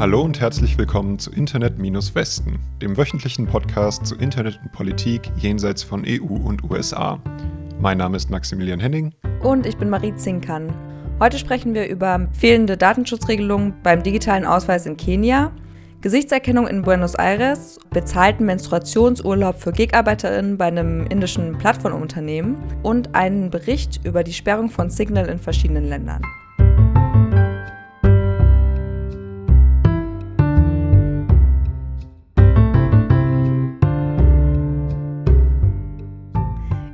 Hallo und herzlich willkommen zu Internet-Westen, dem wöchentlichen Podcast zu Internet und Politik jenseits von EU und USA. Mein Name ist Maximilian Henning. Und ich bin Marie Zinkern. Heute sprechen wir über fehlende Datenschutzregelungen beim digitalen Ausweis in Kenia, Gesichtserkennung in Buenos Aires, bezahlten Menstruationsurlaub für Gigarbeiterinnen bei einem indischen Plattformunternehmen und einen Bericht über die Sperrung von Signal in verschiedenen Ländern.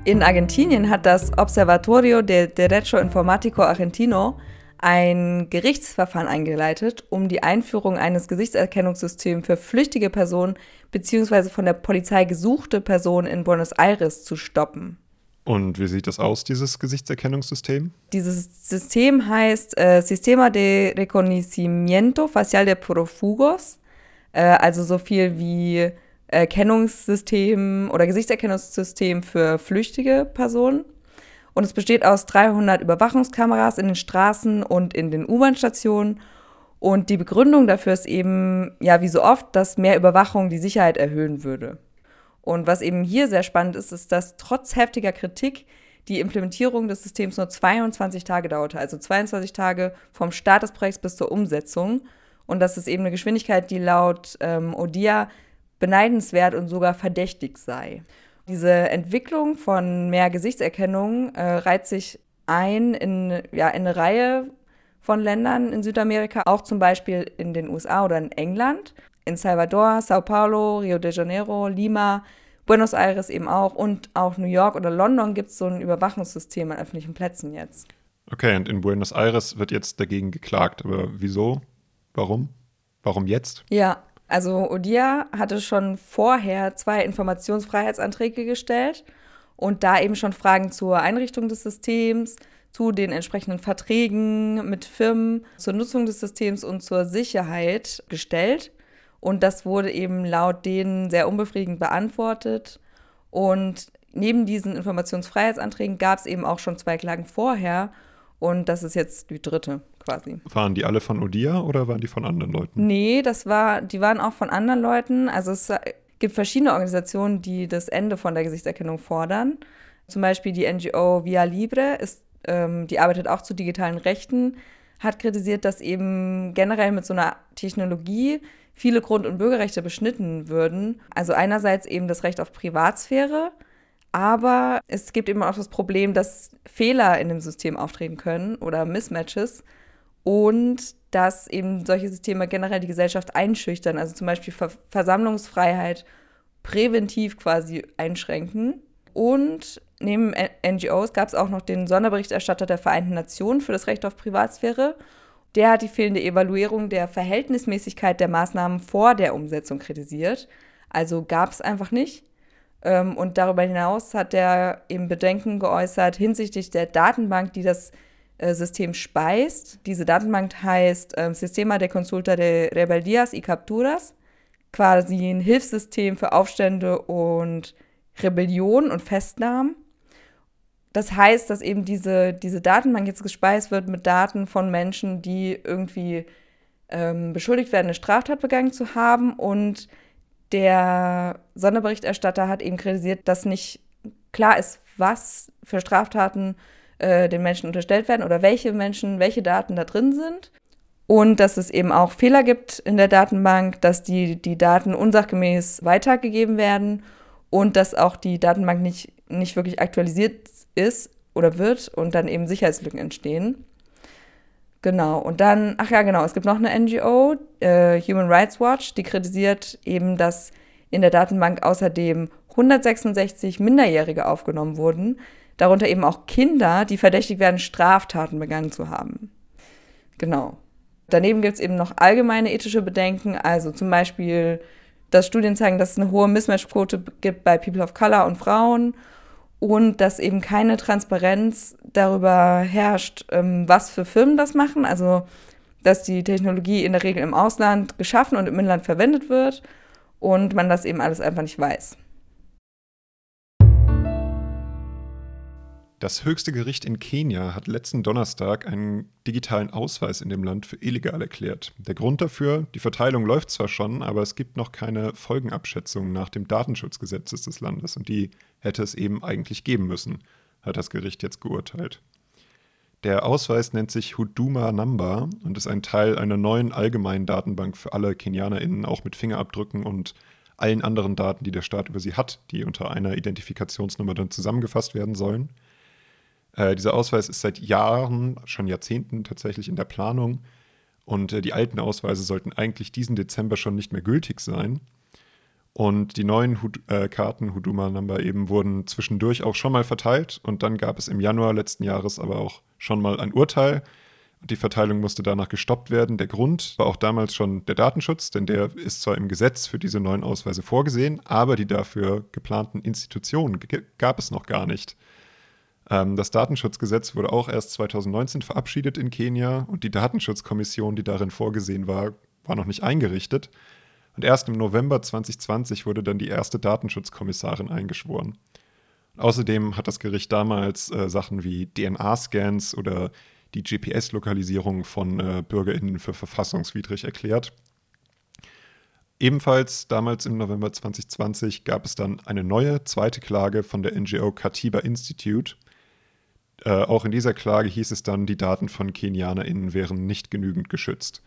In Argentinien hat das Observatorio de Derecho Informático Argentino ein Gerichtsverfahren eingeleitet, um die Einführung eines Gesichtserkennungssystems für flüchtige Personen bzw. von der Polizei gesuchte Personen in Buenos Aires zu stoppen. Und wie sieht das aus, dieses Gesichtserkennungssystem? Dieses System heißt äh, Sistema de Reconocimiento Facial de Profugos, äh, also so viel wie Erkennungssystem oder Gesichtserkennungssystem für flüchtige Personen. Und es besteht aus 300 Überwachungskameras in den Straßen und in den U-Bahn-Stationen. Und die Begründung dafür ist eben, ja, wie so oft, dass mehr Überwachung die Sicherheit erhöhen würde. Und was eben hier sehr spannend ist, ist, dass trotz heftiger Kritik die Implementierung des Systems nur 22 Tage dauerte, also 22 Tage vom Start des Projekts bis zur Umsetzung. Und das ist eben eine Geschwindigkeit, die laut ähm, ODIA beneidenswert und sogar verdächtig sei. Diese Entwicklung von mehr Gesichtserkennung äh, reiht sich ein in, ja, in eine Reihe von Ländern in Südamerika, auch zum Beispiel in den USA oder in England, in Salvador, Sao Paulo, Rio de Janeiro, Lima, Buenos Aires eben auch und auch New York oder London gibt es so ein Überwachungssystem an öffentlichen Plätzen jetzt. Okay, und in Buenos Aires wird jetzt dagegen geklagt, aber wieso? Warum? Warum jetzt? Ja, also Odia hatte schon vorher zwei Informationsfreiheitsanträge gestellt und da eben schon Fragen zur Einrichtung des Systems, zu den entsprechenden Verträgen mit Firmen, zur Nutzung des Systems und zur Sicherheit gestellt. Und das wurde eben laut denen sehr unbefriedigend beantwortet. Und neben diesen Informationsfreiheitsanträgen gab es eben auch schon zwei Klagen vorher. Und das ist jetzt die dritte quasi. Waren die alle von Odia oder waren die von anderen Leuten? Nee, das war, die waren auch von anderen Leuten. Also es gibt verschiedene Organisationen, die das Ende von der Gesichtserkennung fordern. Zum Beispiel die NGO Via Libre, ist, ähm, die arbeitet auch zu digitalen Rechten, hat kritisiert, dass eben generell mit so einer Technologie viele Grund- und Bürgerrechte beschnitten würden. Also einerseits eben das Recht auf Privatsphäre, aber es gibt eben auch das Problem, dass Fehler in dem System auftreten können oder Mismatches und dass eben solche Systeme generell die Gesellschaft einschüchtern, also zum Beispiel Ver Versammlungsfreiheit präventiv quasi einschränken. Und neben NGOs gab es auch noch den Sonderberichterstatter der Vereinten Nationen für das Recht auf Privatsphäre. Der hat die fehlende Evaluierung der Verhältnismäßigkeit der Maßnahmen vor der Umsetzung kritisiert. Also gab es einfach nicht. Ähm, und darüber hinaus hat er eben Bedenken geäußert hinsichtlich der Datenbank, die das System speist. Diese Datenbank heißt äh, Sistema de Consulta de Rebeldias y Capturas, quasi ein Hilfssystem für Aufstände und Rebellion und Festnahmen. Das heißt, dass eben diese, diese Datenbank jetzt gespeist wird mit Daten von Menschen, die irgendwie ähm, beschuldigt werden, eine Straftat begangen zu haben. Und der Sonderberichterstatter hat eben kritisiert, dass nicht klar ist, was für Straftaten äh, den Menschen unterstellt werden oder welche Menschen, welche Daten da drin sind. Und dass es eben auch Fehler gibt in der Datenbank, dass die, die Daten unsachgemäß weitergegeben werden und dass auch die Datenbank nicht, nicht wirklich aktualisiert ist oder wird und dann eben Sicherheitslücken entstehen. Genau, und dann, ach ja, genau, es gibt noch eine NGO, äh, Human Rights Watch, die kritisiert eben, dass in der Datenbank außerdem 166 Minderjährige aufgenommen wurden, darunter eben auch Kinder, die verdächtigt werden, Straftaten begangen zu haben. Genau. Daneben gibt es eben noch allgemeine ethische Bedenken, also zum Beispiel, dass Studien zeigen, dass es eine hohe Mismatchquote gibt bei People of Color und Frauen und dass eben keine Transparenz darüber herrscht, ähm, was für Firmen das machen. Also, dass die Technologie in der Regel im Ausland geschaffen und im Inland verwendet wird und man das eben alles einfach nicht weiß. Das höchste Gericht in Kenia hat letzten Donnerstag einen digitalen Ausweis in dem Land für illegal erklärt. Der Grund dafür, die Verteilung läuft zwar schon, aber es gibt noch keine Folgenabschätzung nach dem Datenschutzgesetz des Landes und die hätte es eben eigentlich geben müssen, hat das Gericht jetzt geurteilt. Der Ausweis nennt sich Huduma Number und ist ein Teil einer neuen allgemeinen Datenbank für alle KenianerInnen, auch mit Fingerabdrücken und allen anderen Daten, die der Staat über sie hat, die unter einer Identifikationsnummer dann zusammengefasst werden sollen. Äh, dieser Ausweis ist seit Jahren, schon Jahrzehnten tatsächlich in der Planung. Und äh, die alten Ausweise sollten eigentlich diesen Dezember schon nicht mehr gültig sein. Und die neuen Hud äh, Karten, Huduma Number eben, wurden zwischendurch auch schon mal verteilt. Und dann gab es im Januar letzten Jahres aber auch schon mal ein Urteil. Und die Verteilung musste danach gestoppt werden. Der Grund war auch damals schon der Datenschutz, denn der ist zwar im Gesetz für diese neuen Ausweise vorgesehen, aber die dafür geplanten Institutionen gab es noch gar nicht. Ähm, das Datenschutzgesetz wurde auch erst 2019 verabschiedet in Kenia und die Datenschutzkommission, die darin vorgesehen war, war noch nicht eingerichtet. Und erst im November 2020 wurde dann die erste Datenschutzkommissarin eingeschworen. Außerdem hat das Gericht damals äh, Sachen wie DNA-Scans oder die GPS-Lokalisierung von äh, BürgerInnen für verfassungswidrig erklärt. Ebenfalls damals im November 2020 gab es dann eine neue zweite Klage von der NGO Katiba Institute, äh, auch in dieser Klage hieß es dann, die Daten von KenianerInnen wären nicht genügend geschützt.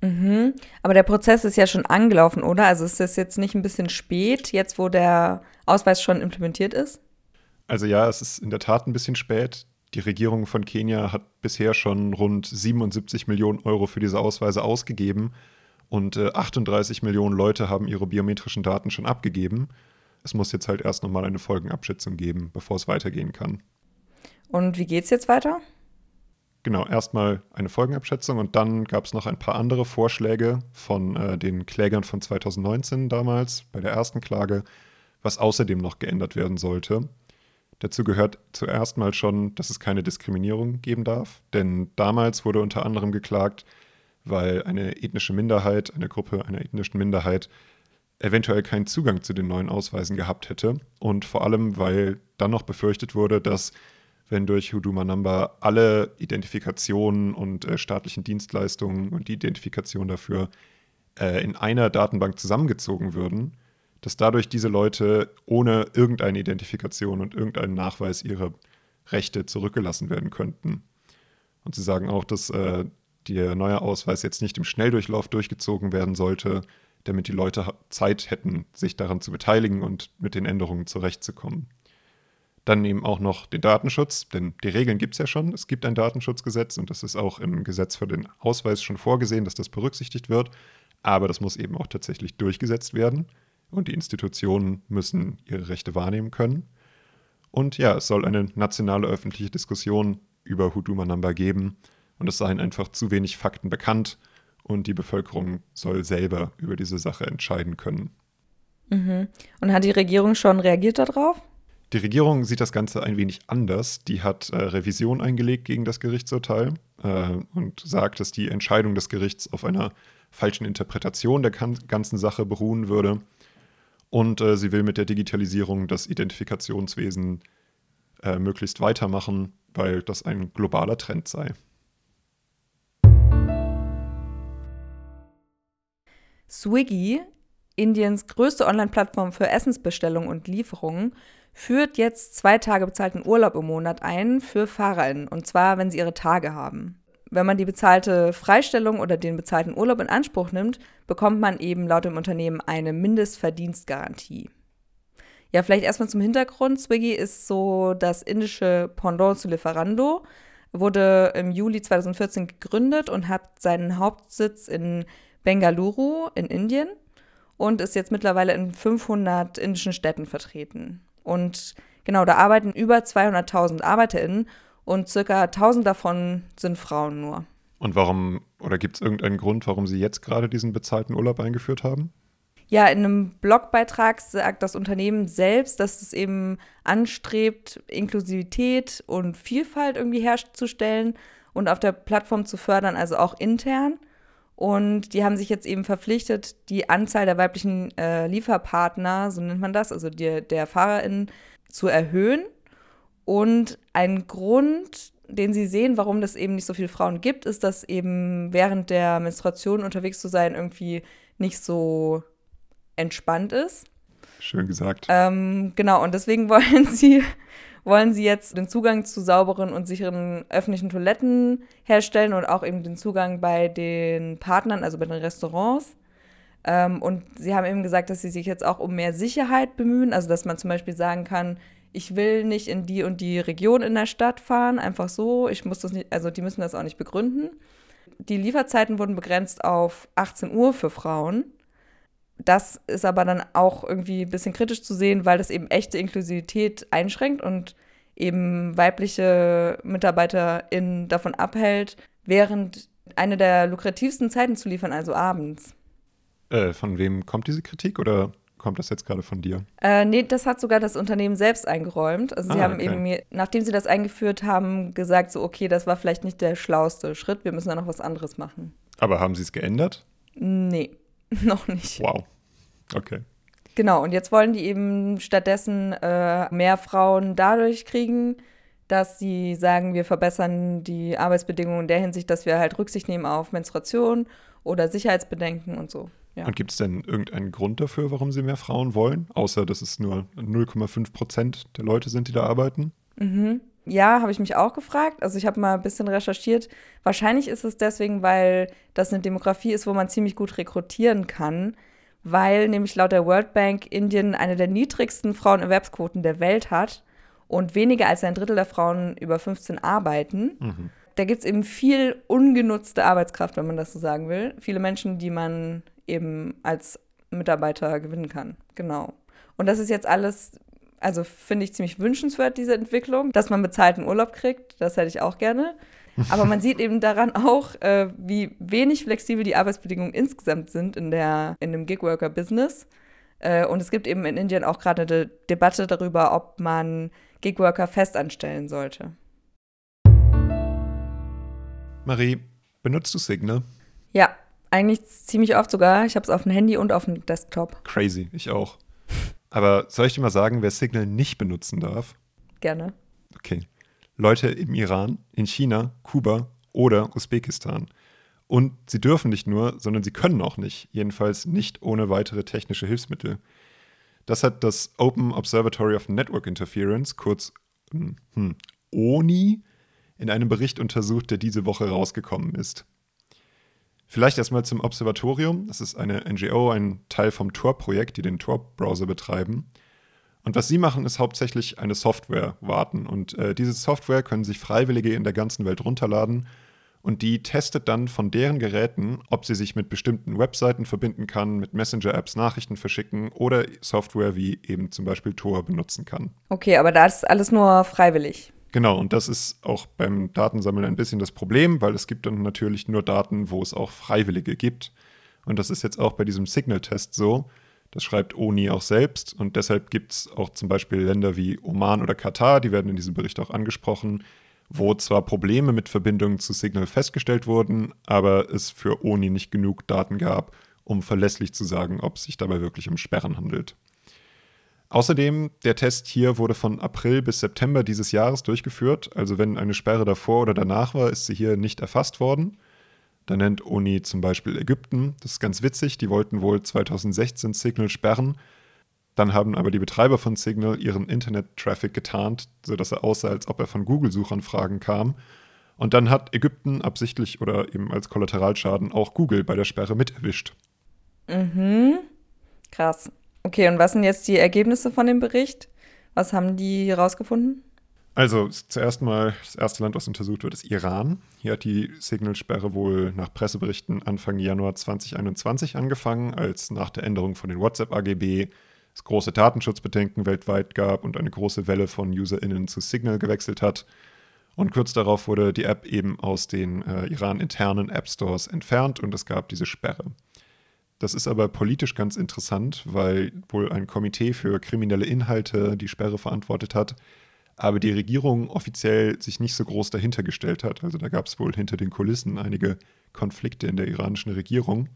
Mhm. Aber der Prozess ist ja schon angelaufen, oder? Also ist das jetzt nicht ein bisschen spät, jetzt wo der Ausweis schon implementiert ist? Also ja, es ist in der Tat ein bisschen spät. Die Regierung von Kenia hat bisher schon rund 77 Millionen Euro für diese Ausweise ausgegeben und äh, 38 Millionen Leute haben ihre biometrischen Daten schon abgegeben. Es muss jetzt halt erst nochmal eine Folgenabschätzung geben, bevor es weitergehen kann. Und wie geht es jetzt weiter? Genau, erstmal eine Folgenabschätzung und dann gab es noch ein paar andere Vorschläge von äh, den Klägern von 2019 damals bei der ersten Klage, was außerdem noch geändert werden sollte. Dazu gehört zuerst mal schon, dass es keine Diskriminierung geben darf, denn damals wurde unter anderem geklagt, weil eine ethnische Minderheit, eine Gruppe einer ethnischen Minderheit eventuell keinen Zugang zu den neuen Ausweisen gehabt hätte und vor allem, weil dann noch befürchtet wurde, dass wenn durch Huduma Number alle Identifikationen und äh, staatlichen Dienstleistungen und die Identifikation dafür äh, in einer Datenbank zusammengezogen würden, dass dadurch diese Leute ohne irgendeine Identifikation und irgendeinen Nachweis ihrer Rechte zurückgelassen werden könnten. Und sie sagen auch, dass äh, der neue Ausweis jetzt nicht im Schnelldurchlauf durchgezogen werden sollte, damit die Leute Zeit hätten, sich daran zu beteiligen und mit den Änderungen zurechtzukommen. Dann eben auch noch den Datenschutz, denn die Regeln gibt es ja schon. Es gibt ein Datenschutzgesetz und das ist auch im Gesetz für den Ausweis schon vorgesehen, dass das berücksichtigt wird. Aber das muss eben auch tatsächlich durchgesetzt werden und die Institutionen müssen ihre Rechte wahrnehmen können. Und ja, es soll eine nationale öffentliche Diskussion über Huduma Number geben und es seien einfach zu wenig Fakten bekannt und die Bevölkerung soll selber über diese Sache entscheiden können. Mhm. Und hat die Regierung schon reagiert darauf? Die Regierung sieht das Ganze ein wenig anders. Die hat äh, Revision eingelegt gegen das Gerichtsurteil äh, und sagt, dass die Entscheidung des Gerichts auf einer falschen Interpretation der ganzen Sache beruhen würde. Und äh, sie will mit der Digitalisierung das Identifikationswesen äh, möglichst weitermachen, weil das ein globaler Trend sei. Swiggy, Indiens größte Online-Plattform für Essensbestellungen und Lieferungen, führt jetzt zwei Tage bezahlten Urlaub im Monat ein für FahrerInnen, und zwar, wenn sie ihre Tage haben. Wenn man die bezahlte Freistellung oder den bezahlten Urlaub in Anspruch nimmt, bekommt man eben laut dem Unternehmen eine Mindestverdienstgarantie. Ja, vielleicht erstmal zum Hintergrund. Swiggy ist so das indische Pendant zu Lieferando, wurde im Juli 2014 gegründet und hat seinen Hauptsitz in Bengaluru in Indien und ist jetzt mittlerweile in 500 indischen Städten vertreten. Und genau, da arbeiten über 200.000 ArbeiterInnen und circa 1000 davon sind Frauen nur. Und warum, oder gibt es irgendeinen Grund, warum Sie jetzt gerade diesen bezahlten Urlaub eingeführt haben? Ja, in einem Blogbeitrag sagt das Unternehmen selbst, dass es eben anstrebt, Inklusivität und Vielfalt irgendwie herzustellen und auf der Plattform zu fördern, also auch intern. Und die haben sich jetzt eben verpflichtet, die Anzahl der weiblichen äh, Lieferpartner, so nennt man das, also die, der FahrerInnen, zu erhöhen. Und ein Grund, den sie sehen, warum das eben nicht so viele Frauen gibt, ist, dass eben während der Menstruation unterwegs zu sein irgendwie nicht so entspannt ist. Schön gesagt. Ähm, genau, und deswegen wollen sie, wollen sie jetzt den Zugang zu sauberen und sicheren öffentlichen Toiletten herstellen und auch eben den Zugang bei den Partnern, also bei den Restaurants. Ähm, und sie haben eben gesagt, dass sie sich jetzt auch um mehr Sicherheit bemühen, also dass man zum Beispiel sagen kann, ich will nicht in die und die Region in der Stadt fahren, einfach so. Ich muss das nicht, also die müssen das auch nicht begründen. Die Lieferzeiten wurden begrenzt auf 18 Uhr für Frauen. Das ist aber dann auch irgendwie ein bisschen kritisch zu sehen, weil das eben echte Inklusivität einschränkt und eben weibliche MitarbeiterInnen davon abhält, während eine der lukrativsten Zeiten zu liefern, also abends. Äh, von wem kommt diese Kritik oder kommt das jetzt gerade von dir? Äh, nee, das hat sogar das Unternehmen selbst eingeräumt. Also sie Ah, haben okay. eben, nachdem sie das eingeführt haben, gesagt, so, okay, das war vielleicht nicht der schlauste Schritt, wir müssen da noch was anderes machen. Aber haben sie es geändert? Nee, noch nicht. Wow. Okay. Genau, und jetzt wollen die eben stattdessen äh, mehr Frauen dadurch kriegen, dass sie sagen, wir verbessern die Arbeitsbedingungen in der Hinsicht, dass wir halt Rücksicht nehmen auf Menstruation oder Sicherheitsbedenken und so. Ja. Und gibt es denn irgendeinen Grund dafür, warum sie mehr Frauen wollen? Außer, dass es nur 0,5 Prozent der Leute sind, die da arbeiten? Mhm. Ja, habe ich mich auch gefragt. Also ich habe mal ein bisschen recherchiert. Wahrscheinlich ist es deswegen, weil das eine Demografie ist, wo man ziemlich gut rekrutieren kann, weil nämlich laut der World Bank Indien eine der niedrigsten Frauenerwerbsquoten der Welt hat und weniger als ein Drittel der Frauen über 15 arbeiten. Mhm. Da gibt es eben viel ungenutzte Arbeitskraft, wenn man das so sagen will. Viele Menschen, die man eben als Mitarbeiter gewinnen kann. Genau. Und das ist jetzt alles, also finde ich ziemlich wünschenswert, diese Entwicklung, dass man bezahlten Urlaub kriegt. Das hätte ich auch gerne. Aber man sieht eben daran auch, äh, wie wenig flexibel die Arbeitsbedingungen insgesamt sind in, der, in dem Gigworker-Business. Äh, und es gibt eben in Indien auch gerade eine Debatte darüber, ob man Gigworker festanstellen sollte. Marie, benutzt du Signal? Ja, eigentlich ziemlich oft sogar. Ich habe es auf dem Handy und auf dem Desktop. Crazy, ich auch. Aber soll ich dir mal sagen, wer Signal nicht benutzen darf? Gerne. Okay. Leute im Iran, in China, Kuba oder Usbekistan. Und sie dürfen nicht nur, sondern sie können auch nicht. Jedenfalls nicht ohne weitere technische Hilfsmittel. Das hat das Open Observatory of Network Interference, kurz hm, hm, ONI, in einem Bericht untersucht, der diese Woche rausgekommen ist. Vielleicht erstmal zum Observatorium. Das ist eine NGO, ein Teil vom Tor-Projekt, die den Tor-Browser betreiben. Und was sie machen, ist hauptsächlich eine Software warten. Und äh, diese Software können sich Freiwillige in der ganzen Welt runterladen. Und die testet dann von deren Geräten, ob sie sich mit bestimmten Webseiten verbinden kann, mit Messenger-Apps Nachrichten verschicken oder Software wie eben zum Beispiel Tor benutzen kann. Okay, aber da ist alles nur freiwillig. Genau, und das ist auch beim Datensammeln ein bisschen das Problem, weil es gibt dann natürlich nur Daten, wo es auch Freiwillige gibt. Und das ist jetzt auch bei diesem Signal-Test so. Das schreibt ONI auch selbst. Und deshalb gibt es auch zum Beispiel Länder wie Oman oder Katar, die werden in diesem Bericht auch angesprochen, wo zwar Probleme mit Verbindungen zu Signal festgestellt wurden, aber es für ONI nicht genug Daten gab, um verlässlich zu sagen, ob es sich dabei wirklich um Sperren handelt. Außerdem, der Test hier wurde von April bis September dieses Jahres durchgeführt. Also wenn eine Sperre davor oder danach war, ist sie hier nicht erfasst worden. Da nennt Uni zum Beispiel Ägypten. Das ist ganz witzig. Die wollten wohl 2016 Signal sperren. Dann haben aber die Betreiber von Signal ihren Internet-Traffic getarnt, sodass er aussah, als ob er von Google-Suchanfragen kam. Und dann hat Ägypten absichtlich oder eben als Kollateralschaden auch Google bei der Sperre mit erwischt. Mhm. Krass. Okay, und was sind jetzt die Ergebnisse von dem Bericht? Was haben die rausgefunden? Also zuerst mal, das erste Land, was untersucht wird, ist Iran. Hier hat die Signal-Sperre wohl nach Presseberichten Anfang Januar 2021 angefangen, als nach der Änderung von den WhatsApp-AGB es große Datenschutzbedenken weltweit gab und eine große Welle von UserInnen zu Signal gewechselt hat. Und kurz darauf wurde die App eben aus den äh, Iran-internen App-Stores entfernt und es gab diese Sperre. Das ist aber politisch ganz interessant, weil wohl ein Komitee für kriminelle Inhalte die Sperre verantwortet hat, aber die Regierung offiziell sich nicht so groß dahinter gestellt hat. Also da gab es wohl hinter den Kulissen einige Konflikte in der iranischen Regierung.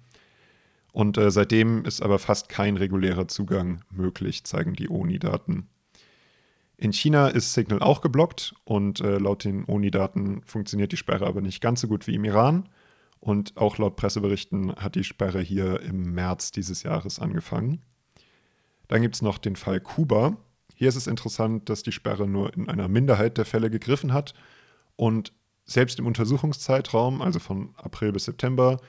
Und äh, seitdem ist aber fast kein regulärer Zugang möglich, zeigen die ONI-Daten. In China ist Signal auch geblockt und äh, laut den ONI-Daten funktioniert die Sperre aber nicht ganz so gut wie im Iran. Und auch laut Presseberichten hat die Sperre hier im März dieses Jahres angefangen. Dann gibt es noch den Fall Kuba. Hier ist es interessant, dass die Sperre nur in einer Minderheit der Fälle gegriffen hat und selbst im Untersuchungszeitraum, also von April bis September,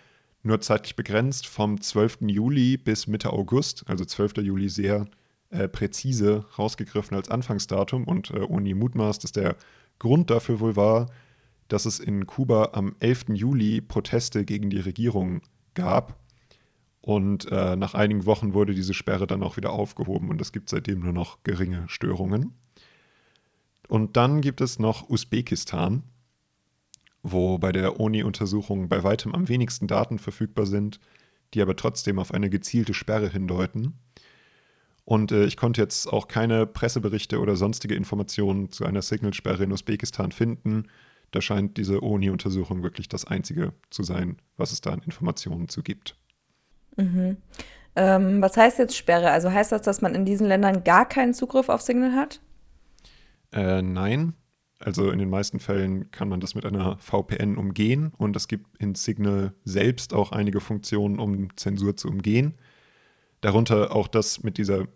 nur zeitlich begrenzt vom 12. Juli bis Mitte August, also 12. Juli sehr äh, präzise rausgegriffen als Anfangsdatum und äh, Uni mutmaßt, dass der Grund dafür wohl war, dass es in Kuba am 11. Juli Proteste gegen die Regierung gab. Und äh, nach einigen Wochen wurde diese Sperre dann auch wieder aufgehoben und es gibt seitdem nur noch geringe Störungen. Und dann gibt es noch Usbekistan wo bei der ONI-Untersuchung bei weitem am wenigsten Daten verfügbar sind, die aber trotzdem auf eine gezielte Sperre hindeuten. Und äh, ich konnte jetzt auch keine Presseberichte oder sonstige Informationen zu einer Signalsperre in Usbekistan finden. Da scheint diese ONI-Untersuchung wirklich das Einzige zu sein, was es da an Informationen zu gibt. Mhm. Ähm, was heißt jetzt Sperre? Also heißt das, dass man in diesen Ländern gar keinen Zugriff auf Signal hat? Äh, nein, also in den meisten Fällen kann man das mit einer VPN umgehen und es gibt in Signal selbst auch einige Funktionen, um Zensur zu umgehen. Darunter auch das mit dieser,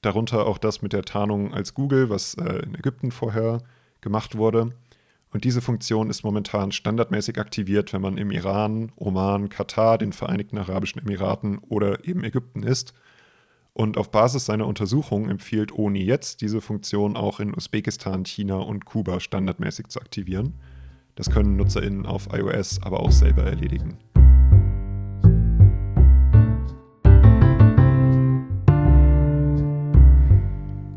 darunter auch das mit der Tarnung als Google, was äh, in Ägypten vorher gemacht wurde. Und diese Funktion ist momentan standardmäßig aktiviert, wenn man im Iran, Oman, Katar, den Vereinigten Arabischen Emiraten oder eben Ägypten ist und auf Basis seiner Untersuchung empfiehlt ONI jetzt, diese Funktion auch in Usbekistan, China und Kuba standardmäßig zu aktivieren. Das können NutzerInnen auf iOS aber auch selber erledigen.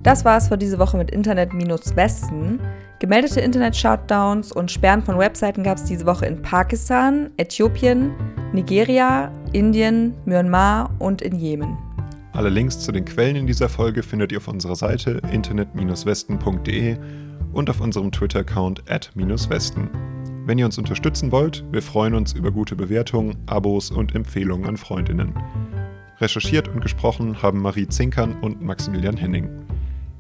Das war's für diese Woche mit Internet-Westen. Gemeldete Internet-Shutdowns und Sperren von Webseiten gab es diese Woche in Pakistan, Äthiopien, Nigeria, Indien, Myanmar und in Jemen. Alle Links zu den Quellen in dieser Folge findet ihr auf unserer Seite internet-westen.de und auf unserem Twitter-Account at-westen. Wenn ihr uns unterstützen wollt, wir freuen uns über gute Bewertungen, Abos und Empfehlungen an Freundinnen. Recherchiert und gesprochen haben Marie Zinkern und Maximilian Henning.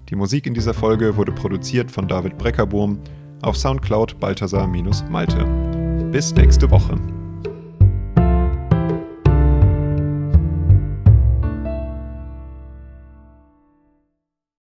Die Musik in dieser Folge wurde produziert von David Breckerbohm auf Soundcloud Balthasar-Malte. Bis nächste Woche.